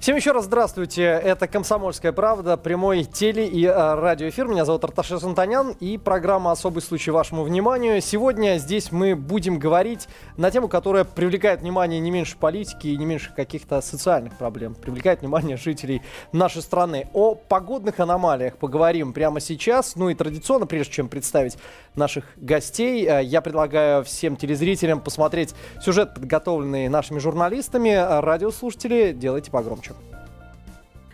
Всем еще раз здравствуйте. Это «Комсомольская правда», прямой теле- и э, радиоэфир. Меня зовут Арташес Антонян и программа «Особый случай» вашему вниманию. Сегодня здесь мы будем говорить на тему, которая привлекает внимание не меньше политики и не меньше каких-то социальных проблем. Привлекает внимание жителей нашей страны. О погодных аномалиях поговорим прямо сейчас. Ну и традиционно, прежде чем представить наших гостей, э, я предлагаю всем телезрителям посмотреть сюжет, подготовленный нашими журналистами. Радиослушатели, делайте погромче.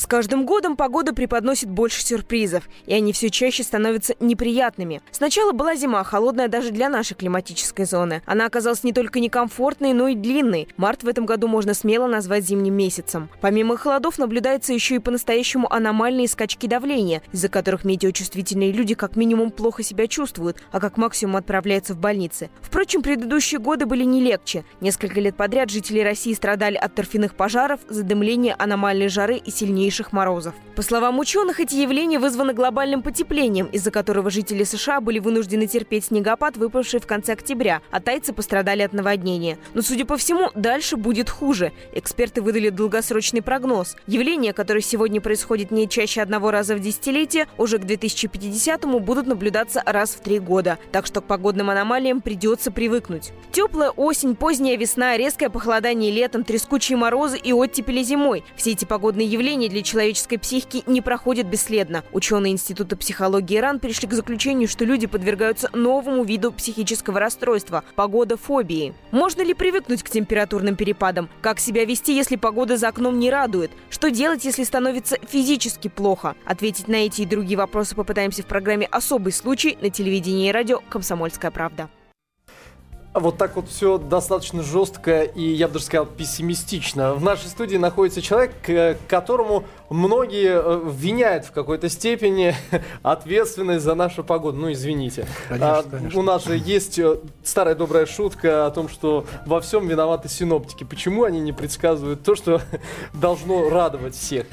С каждым годом погода преподносит больше сюрпризов, и они все чаще становятся неприятными. Сначала была зима, холодная даже для нашей климатической зоны. Она оказалась не только некомфортной, но и длинной. Март в этом году можно смело назвать зимним месяцем. Помимо холодов наблюдается еще и по-настоящему аномальные скачки давления, из-за которых метеочувствительные люди как минимум плохо себя чувствуют, а как максимум отправляются в больницы. Впрочем, предыдущие годы были не легче. Несколько лет подряд жители России страдали от торфяных пожаров, задымления, аномальной жары и сильнейшей сильнейших морозов. По словам ученых, эти явления вызваны глобальным потеплением, из-за которого жители США были вынуждены терпеть снегопад, выпавший в конце октября, а тайцы пострадали от наводнения. Но, судя по всему, дальше будет хуже. Эксперты выдали долгосрочный прогноз. Явления, которые сегодня происходят не чаще одного раза в десятилетие, уже к 2050-му будут наблюдаться раз в три года. Так что к погодным аномалиям придется привыкнуть. Теплая осень, поздняя весна, резкое похолодание летом, трескучие морозы и оттепели зимой. Все эти погодные явления для человеческой психики не проходят бесследно. Ученые Института психологии РАН пришли к заключению, что люди подвергаются новому виду психического расстройства – погодофобии. Можно ли привыкнуть к температурным перепадам? Как себя вести, если погода за окном не радует? Что делать, если становится физически плохо? Ответить на эти и другие вопросы попытаемся в программе «Особый случай» на телевидении и радио «Комсомольская правда». Вот так вот все достаточно жестко и, я бы даже сказал, пессимистично. В нашей студии находится человек, к которому многие э, виняют в какой-то степени ответственность за нашу погоду. Ну, извините. Конечно, а, конечно. У нас же есть э, старая добрая шутка о том, что во всем виноваты синоптики. Почему они не предсказывают то, что должно радовать всех?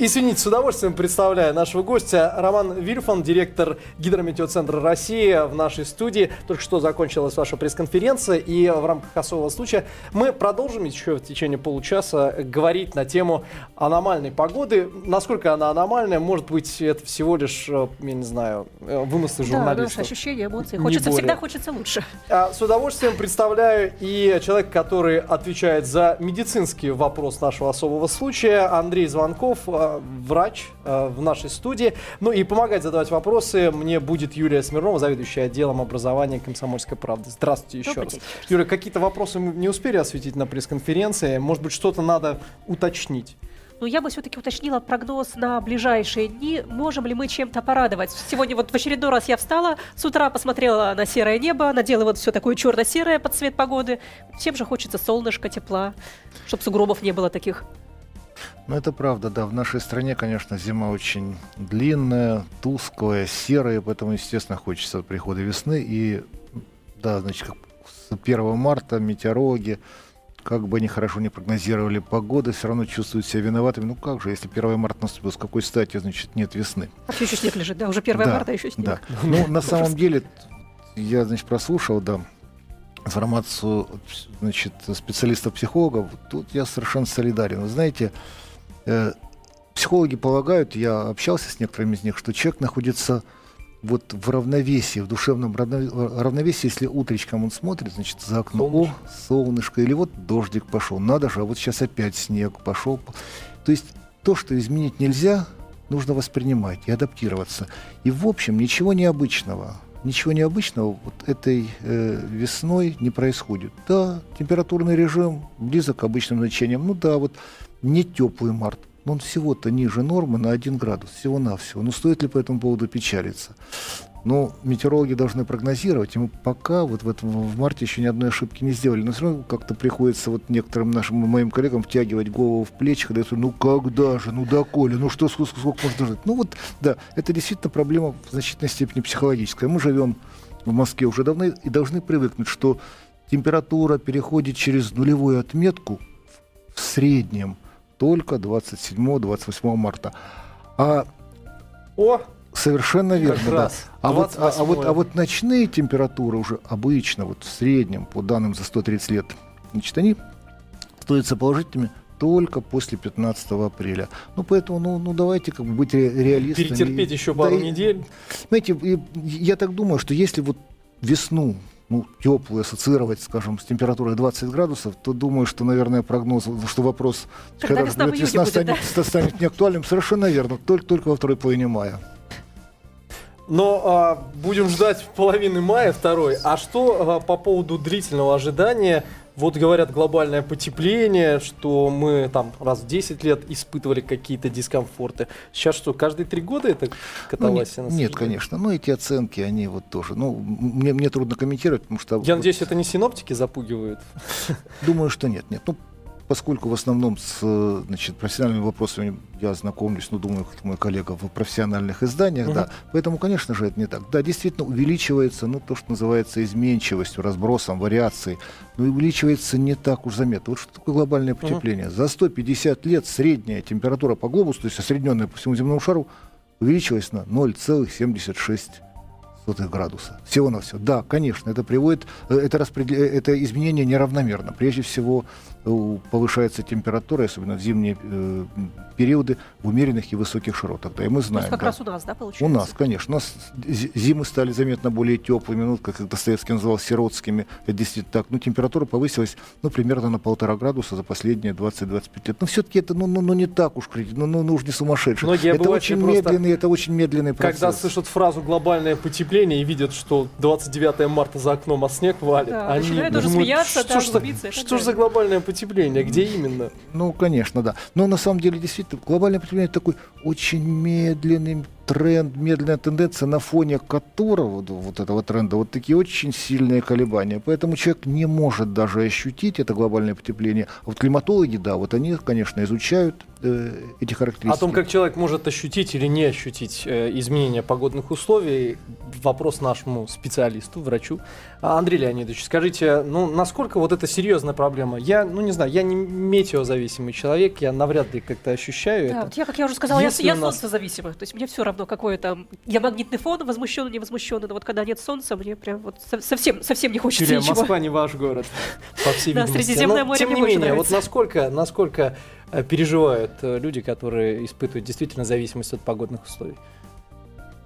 Извините, с удовольствием представляю нашего гостя. Роман Вильфан, директор Гидрометеоцентра России в нашей студии. Только что закончилась ваша пресс-конференция, и в рамках особого случая мы продолжим еще в течение получаса говорить на тему аномальной погоды. Насколько она аномальная, может быть, это всего лишь, э, я не знаю, э, вымыслы журналистов. Да, ощущения, эмоции. Хочется, всегда хочется лучше. А, с удовольствием представляю и человека, который отвечает за медицинский вопрос нашего особого случая, Андрей Звонков, э, врач э, в нашей студии. Ну и помогать задавать вопросы мне будет Юлия Смирнова, заведующая отделом образования «Комсомольской правды». Здравствуйте еще раз. Юлия, какие-то вопросы мы не успели осветить на пресс-конференции? Может быть, что-то надо уточнить? Но я бы все-таки уточнила прогноз на ближайшие дни. Можем ли мы чем-то порадовать? Сегодня вот в очередной раз я встала, с утра посмотрела на серое небо, надела вот все такое черно-серое под цвет погоды. Всем же хочется солнышко, тепла, чтобы сугробов не было таких. Ну, это правда, да. В нашей стране, конечно, зима очень длинная, тусклая, серая, поэтому, естественно, хочется прихода весны. И, да, значит, с 1 марта метеорологи, как бы они хорошо не прогнозировали погоду, все равно чувствуют себя виноватыми. Ну как же, если 1 марта наступил, с какой стати, значит, нет весны? А все еще снег лежит, да? Уже 1 да, марта, а еще снег. Да. Ну, на самом деле, я, значит, прослушал, да, информацию значит, специалистов-психологов, тут я совершенно солидарен. Вы знаете, Э, психологи полагают, я общался с некоторыми из них, что человек находится вот в равновесии, в душевном равновесии, если утречком он смотрит, значит, за окно, солнышко. о, солнышко, или вот дождик пошел, надо же, а вот сейчас опять снег пошел. То есть то, что изменить нельзя, нужно воспринимать и адаптироваться. И в общем ничего необычного. Ничего необычного вот этой э, весной не происходит. Да, температурный режим близок к обычным значениям. Ну да, вот не теплый март, но он всего-то ниже нормы на 1 градус, всего-навсего. Ну, стоит ли по этому поводу печалиться? Но метеорологи должны прогнозировать, и мы пока вот в, этом, в марте еще ни одной ошибки не сделали. Но все равно как-то приходится вот некоторым нашим моим коллегам втягивать голову в плечи, когда говорю, ну когда же, ну доколе, ну что, сколько, сколько можно жить? Ну вот, да, это действительно проблема в значительной степени психологическая. Мы живем в Москве уже давно и должны привыкнуть, что температура переходит через нулевую отметку в среднем – только 27-28 марта. А О! Совершенно верно, Как да. раз. А вот, а, а вот, 28-е. а вот ночные температуры уже обычно, вот в среднем, по данным за 130 лет, значит, они становятся положительными только после 15 апреля. Ну, поэтому, ну, ну давайте как бы быть ре- реалистами. Перетерпеть еще да, пару и- недель. Знаете, и я так думаю, что если вот весну ну, теплую ассоциировать, скажем, с температурой 20 градусов, то думаю, что, наверное, прогноз, что вопрос, Когда весна в июне будет, станет, ста- станет неактуальным, совершенно верно, только, только во второй половине мая. Но а, будем ждать половины мая второй. А что а, по поводу длительного ожидания? Вот говорят глобальное потепление, что мы там раз в 10 лет испытывали какие-то дискомфорты. Сейчас что, каждые три года это Ну, катавасия? нет, нет, конечно. Но эти оценки, они вот тоже. Ну, мне, мне трудно комментировать, потому что... Я вот надеюсь, это не синоптики запугивают. Думаю, что нет. Нет. Ну, поскольку в основном с э, значит, профессиональными вопросами я знакомлюсь, ну, думаю, как мой коллега в профессиональных изданиях, да. Поэтому, конечно же, это не так. Да, действительно, увеличивается, ну, то, что называется изменчивостью, разбросом, вариацией. Но увеличивается не так уж заметно. Вот что такое глобальное потепление? За 150 лет средняя температура по глобусу, то есть осредненная по всему земному шару, увеличилась на 0,76 сотых градуса. Всего на все. Да, конечно, это приводит, э, это, распределя- э, это изменение неравномерно. Прежде всего э, повышается температура, особенно в зимние э, периоды, в умеренных и высоких широтах. Да, и мы То знаем. есть как да. раз у нас, да, получается? У нас, конечно. У нас зи- зимы стали заметно более теплыми, ну, как Достоевский называл, сиротскими. Это действительно так. Ну, температура повысилась, ну, примерно на полтора градуса за последние 20-25 лет. Но все-таки это, ну, ну, ну, не так уж критично, ну, ну, уж не сумасшедший. Многие это очень медленный, это очень медленный процесс. Когда слышат фразу «глобальное потепление» и видят, что 29 марта за окном, а снег валит, Да, они начинают уже думают, смеяться, что да, ж за- глумиться и так что ж за глобальное потепление, где именно? Ну, конечно, да. Но на самом деле, действительно, глобальное потепление это такой очень медленный тренд, медленная тенденция, на фоне которого вот, этого тренда вот такие очень сильные колебания. Поэтому человек не может даже ощутить это глобальное потепление. А вот климатологи, да, вот они, конечно, изучают э, эти характеристики. О том, как человек может ощутить или не ощутить э, изменения погодных условий, вопрос нашему специалисту, врачу. А, Андрей Леонидович, скажите, ну, насколько вот это серьезная проблема? Я, ну, не знаю, я не метеозависимый человек, я навряд ли как-то ощущаю Да, это. вот я, как я уже сказала, я, Если я у нас- солнцезависимый. То есть мне все равно, какой там... Я магнитный фон, возмущенный, не возмущенный. Но вот когда нет солнца, мне прям вот со- совсем, совсем не хочется Юлия, ничего. Москва не ваш город, по всей Да, видимости. Средиземное Но, море тем не менее, вот насколько, насколько э, переживают э, люди, которые испытывают действительно зависимость от погодных условий?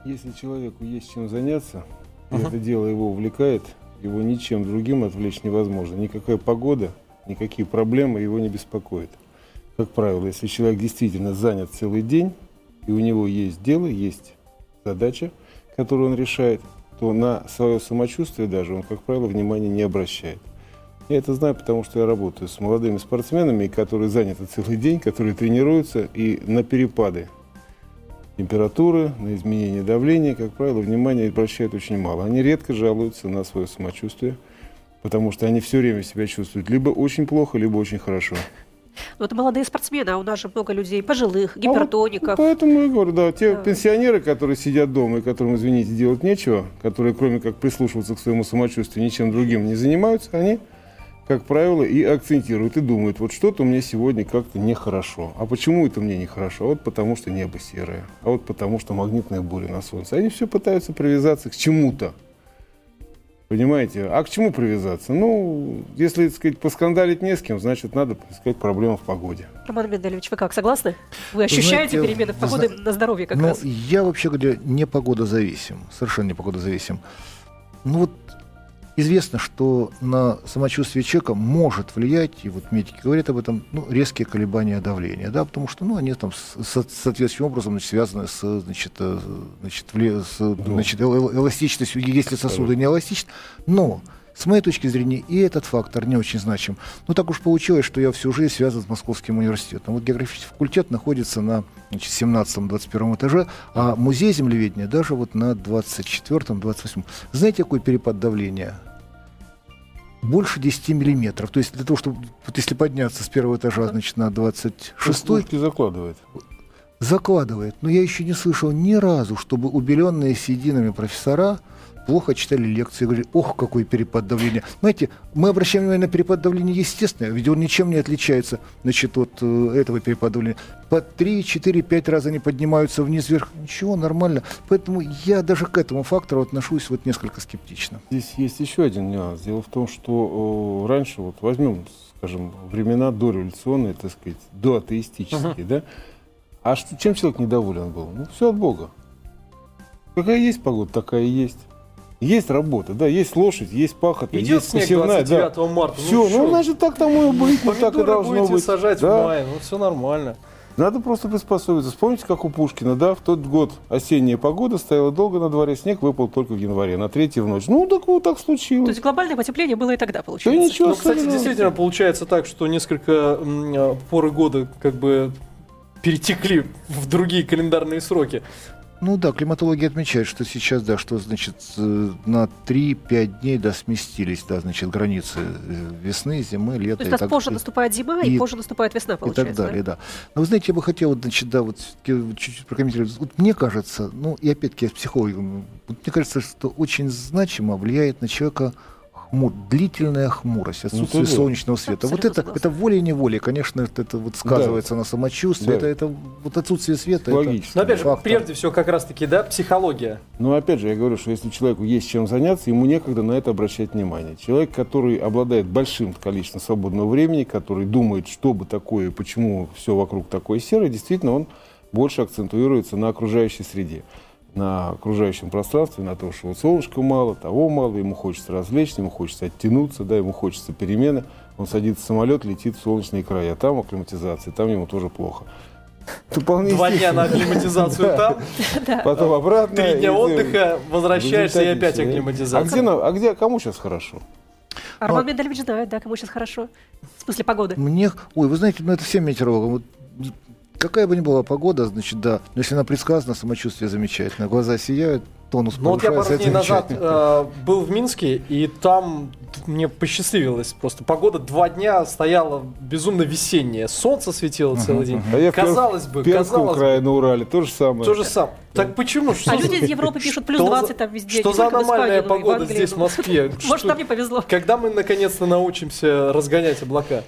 Если человеку есть чем заняться, и Ага. это дело его увлекает, его ничем другим отвлечь невозможно. Никакая погода, никакие проблемы его не беспокоят. Как правило, если человек действительно занят целый день, и у него есть дело, есть задача, которую он решает, то на свое самочувствие даже он, как правило, внимания не обращает. Я это знаю, потому что я работаю с молодыми спортсменами, которые заняты целый день, которые тренируются, и на перепады температуры, на изменение давления, как правило, внимание обращают очень мало. Они редко жалуются на свое самочувствие, потому что они все время себя чувствуют либо очень плохо, либо очень хорошо. Ну, это молодые спортсмены, а у нас же много людей пожилых, А вот гипертоников. поэтому я говорю, да, те Да. пенсионеры, которые сидят дома и которым, извините, делать нечего, которые кроме как прислушиваться к своему самочувствию ничем другим не занимаются, они, как правило, и акцентируют, и думают, вот что-то меня сегодня как-то нехорошо. А почему это мне нехорошо? А Вот потому что небо серое, а вот потому что магнитная буря на солнце. Они все пытаются привязаться к чему-то. Понимаете? А к чему привязаться? Ну, если, так сказать, поскандалить не с кем, значит, надо искать проблему в погоде. Роман Менделевич, вы как, согласны? Вы ощущаете знаете, перемены в погоде зна- на здоровье как Ну, раз? я вообще говоря, не погодозависим. Совершенно не погодозависим. Ну вот известно, что на самочувствие человека может влиять, и вот медики говорят об этом, ну, резкие колебания давления, да, потому что, ну, они там со- соответствующим образом значит, связаны с, значит, э, значит, с, значит, эл- эл- эластичностью, если сосуды не эластичны. Но с моей точки зрения, и этот фактор не очень значим. Но так уж получилось, что я всю жизнь связан с Московским университетом. Вот географический факультет находится на значит, 17-21 этаже, а музей землеведения даже вот на 24-28. Знаете, какой перепад давления? Больше 10 миллиметров. То есть для того, чтобы, вот если подняться с первого этажа, значит, на 26 Ушки закладывает. закладывает. Но я еще не слышал ни разу, чтобы убеленные сединами профессора плохо читали лекции, говорили, ох, какой перепад давления. Знаете, мы обращаем внимание на перепад давления естественно, ведь он ничем не отличается значит, от э, этого перепада давления. По 3, 4, 5 раз они поднимаются вниз-вверх. Ничего, нормально. Поэтому я даже к этому фактору отношусь вот несколько скептично. Здесь есть еще один нюанс. Дело в том, что э, раньше, вот возьмем, скажем, времена дореволюционные, так сказать, доатеистические, uh-huh. да, а что, чем человек недоволен был? Ну, все от Бога. Какая есть погода, такая и есть. Есть работа, да, есть лошадь, есть пахота, Идет есть снег посевная, 29 да. марта. Все, ну, значит, так тому и быть, ну, так и должно будете быть. сажать да. в мае, ну все нормально. Надо просто приспособиться. Вспомните, как у Пушкина, да, в тот год осенняя погода, стояла долго на дворе, снег выпал только в январе, на третьей в ночь. Ну, так вот так случилось. То есть глобальное потепление было и тогда, Да получается. ничего Ну, кстати, действительно получается так, что несколько э, поры года как бы перетекли в другие календарные сроки. Ну да, климатологи отмечают, что сейчас, да, что, значит, э, на 3-5 дней, да, сместились, да, значит, границы э, весны, зимы, лета. То есть и так- позже наступает зима, и, и- позже наступает весна, и получается. так далее, да. Но вы знаете, я бы хотел, значит, да, вот чуть-чуть прокомментировать. Вот мне кажется, ну и опять-таки я с психологом, вот мне кажется, что очень значимо влияет на человека хмур, длительная хмурость, отсутствие Ну, да. солнечного света. Вот это, согласна. это волей-неволей, конечно, это, это вот сказывается на самочувствии, Да. это, это вот отсутствие света. Логично. Но опять же, Фактор. прежде всего, как раз-таки, да, психология. Но опять же, я говорю, что если человеку есть чем заняться, ему некогда на это обращать внимание. Человек, который обладает большим количеством свободного времени, который думает, что бы такое, почему все вокруг такое серое, действительно, он больше акцентуируется на окружающей среде, на окружающем пространстве, на том, что вот солнышка мало, того мало, ему хочется развлечься, ему хочется оттянуться, да, ему хочется перемены. Он садится в самолет, летит в солнечные края, там акклиматизация, там ему тоже плохо. Вполне Два дня на акклиматизацию там, Потом обратно. три дня отдыха, возвращаешься и опять всё. А акклиматизация. где, а где, кому сейчас хорошо? А Роман Медалевич знает, да, кому сейчас хорошо. В смысле погоды. Мне, ой, вы знаете, ну это всем метеорологам. Вот, какая бы ни была погода, значит, да, но если она предсказана, самочувствие замечательно, глаза сияют, тонус Ну вот я пару дней назад э, был в Минске, и там мне посчастливилось просто. Погода два дня стояла безумно весенняя. Солнце светило целый день. А в Перм- казалось бы, В Пермском казалось бы, на Урале то же самое. то же самое. Так почему? Что А за- люди из Европы пишут плюс что за- 20 там везде. Что за аномальная погода здесь, в. Москве? Может, нам не повезло. Когда мы наконец-то научимся разгонять облака?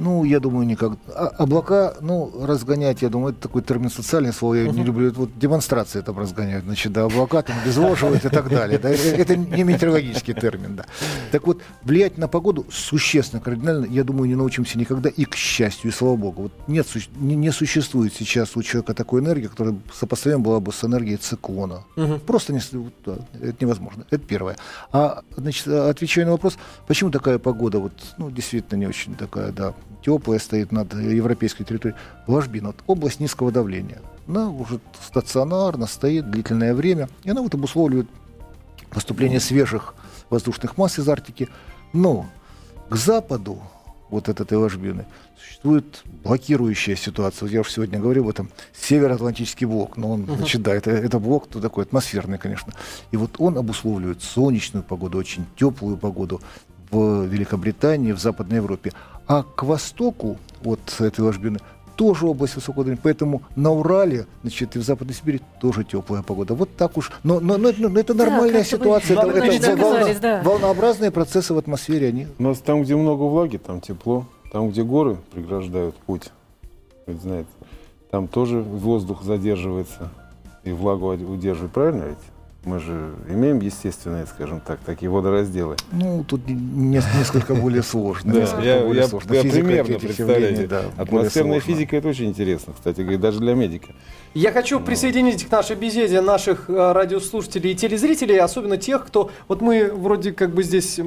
Ну, я думаю, никак. А, облака, ну, разгонять, я думаю, это такой термин социальный слово, я не люблю. Вот демонстрации там разгоняют, значит, да, облака там обезвоживают и так далее. Да, это, не метеорологический термин, да. Так вот, влиять на погоду существенно, кардинально, я думаю, не научимся никогда, и к счастью, и слава богу. Вот нет, не, не существует сейчас у человека такой энергии, которая сопоставима была бы с энергией циклона. Просто не, да, это невозможно. Это первое. А, значит, отвечая на вопрос, почему такая погода, вот, ну, действительно не очень такая, да, теплая стоит над европейской территорией. Ложбина, вот, область низкого давления. Она уже стационарно стоит длительное время, и она вот обусловливает поступление свежих воздушных масс из Арктики. Но к западу вот от этой ложбины существует блокирующая ситуация. Я уже сегодня говорил об этом. Североатлантический блок. Но он, значит, да, это, это блок то такой атмосферный, конечно. И вот он обусловливает солнечную погоду, очень теплую погоду в Великобритании, в Западной Европе. А к востоку от этой ложбины тоже область высокого давления. Поэтому на Урале, значит, и в Западной Сибири тоже теплая погода. Вот так уж. Но, но, но, это- но это нормальная вы ситуация. Это, однозначно это волна- да. волнообразные процессы в атмосфере. Они У нас там, где много влаги, там тепло. Там, где горы преграждают путь, вы знаете, там тоже воздух задерживается и влагу удерживает. Правильно ведь? Мы же имеем естественные, скажем так, такие водоразделы. Ну, тут не- не- несколько более сложно. Да, несколько я, более я- сложно. я Физика примерно представляю. да, Атмосферная физика это очень интересно, кстати говоря, даже для медика. Я хочу присоединить к нашей беседе наших э, радиослушателей и телезрителей, особенно тех, кто... Вот мы вроде как бы здесь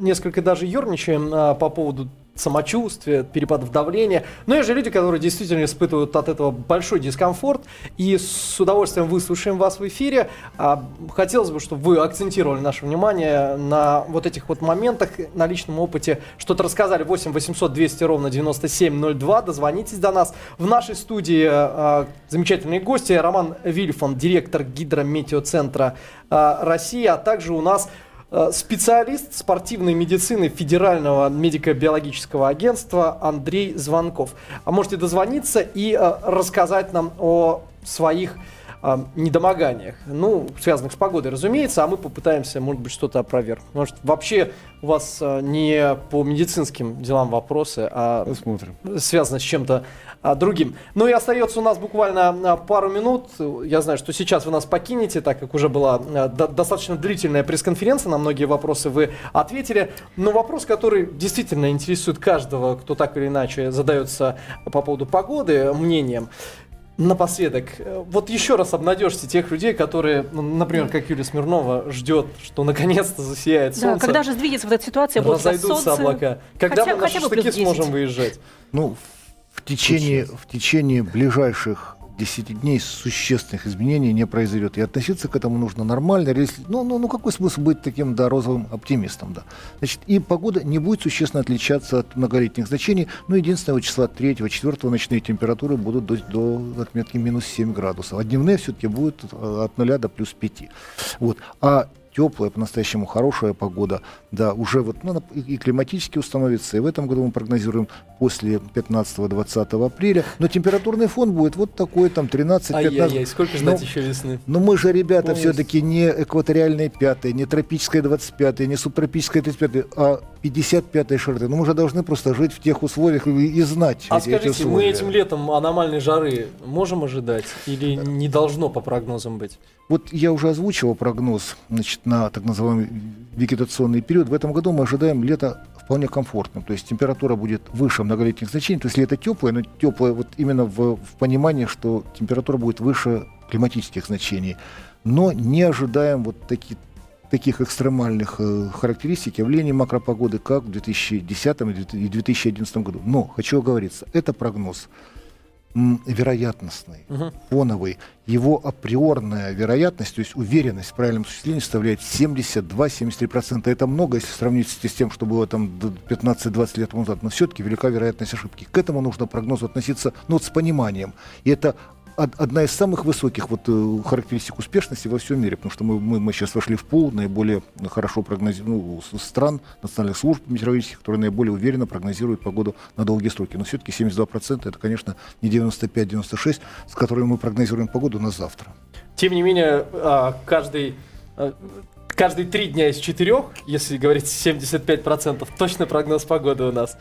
несколько даже ерничаем а, по поводу самочувствия, перепадов давления. Но есть же люди, которые действительно испытывают от этого большой дискомфорт. И с удовольствием выслушаем вас в эфире. А, хотелось бы, чтобы вы акцентировали наше внимание на вот этих вот моментах, на личном опыте, что-то рассказали. 8 800 200 ровно 9702. Дозвонитесь до нас. В нашей студии а, замечательные гости. Роман Вильфон, директор гидрометеоцентра а, России, а также у нас специалист спортивной медицины Федерального медико-биологического агентства Андрей Звонков. А можете дозвониться и э, рассказать нам о своих а, недомоганиях, ну, связанных с погодой, разумеется, а мы попытаемся, может быть, что-то опровергнуть. Может, вообще у вас а, не по медицинским делам вопросы, а Посмотрим. связано с чем-то а, другим. Ну и остается у нас буквально а, пару минут. Я знаю, что сейчас вы нас покинете, так как уже была а, до- достаточно длительная пресс-конференция, на многие вопросы вы ответили. Но вопрос, который действительно интересует каждого, кто так или иначе задается по поводу погоды мнением. Напоследок, э, вот еще раз обнадежьте тех людей, которые, ну, например, как Юлия Смирнова, ждет, что наконец-то засияет Да, солнце. когда же сдвинется вот эта ситуация, будет разойдутся солнце? облака. Когда Хотя- мы на хотя шашлыки плюс 10. сможем выезжать? Ну, в течение, в течение ближайших 10 дней существенных изменений не произойдет. И относиться к этому нужно нормально. Ну, ну, ну какой смысл быть таким, да, розовым оптимистом, да. Значит, и погода не будет существенно отличаться от многолетних значений. Ну, единственного числа 3-4 ночные температуры будут до, до отметки минус 7 градусов. А дневные все-таки будут э, от 0 до плюс 5. Вот. А теплая, по-настоящему хорошая погода, да, уже вот ну, и, климатически установится, и в этом году мы прогнозируем после 15-20 апреля, но температурный фон будет вот такой, там, 13-15. Ай-яй-яй, сколько ждать Ну, еще весны? но мы же, ребята, все-таки не экваториальные пятые, не тропическое 25 не субтропическое 35 а 55 широты. Ну, мы же должны просто жить в тех условиях и, знать А эти, эти скажите, мы условия. этим летом аномальной жары можем ожидать или не должно по прогнозам быть? Вот я уже озвучивал прогноз значит, на так называемый вегетационный период. В этом году мы ожидаем лето вполне комфортным. То есть температура будет выше многолетних значений. То есть лето теплое, но теплое вот именно в, в понимании, что температура будет выше климатических значений. Но не ожидаем вот таких таких экстремальных э, характеристик явлений макропогоды, как в 2010 и 2011 году. Но хочу оговориться, это прогноз вероятностный, Мгм. фоновый. Его априорная вероятность, то есть уверенность в правильном осуществлении составляет 72-73%. Это много, если сравнить с тем, что было там д- 15-20 лет назад. Но все-таки велика вероятность ошибки. К этому нужно прогнозу относиться ну, вот с пониманием. И это одна из самых высоких вот, э, характеристик успешности во всем мире, потому что мы, мы, мы сейчас вошли в пол наиболее хорошо прогнозируемых ну, стран, национальных служб метеорологических, которые наиболее уверенно прогнозируют погоду на долгие сроки. Но все-таки 72% это, конечно, не 95-96, с которыми мы прогнозируем погоду на завтра. Тем не менее, а, каждый, а, каждые три дня из четырех, если говорить 75%, точно прогноз погоды у нас.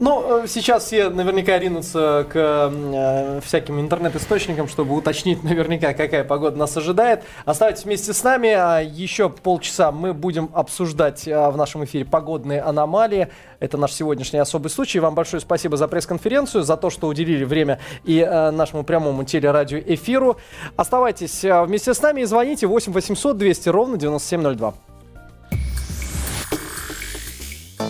Ну, э, сейчас все наверняка ринутся к э, всяким интернет-источникам, чтобы уточнить наверняка, какая погода нас ожидает. Оставайтесь вместе с нами. а Еще полчаса мы будем обсуждать а, в нашем эфире погодные аномалии. Это наш сегодняшний особый случай. Вам большое спасибо за пресс-конференцию, за то, что уделили время и э, нашему прямому телерадиоэфиру. Оставайтесь вместе с нами и звоните 8 800 200 ровно 9702.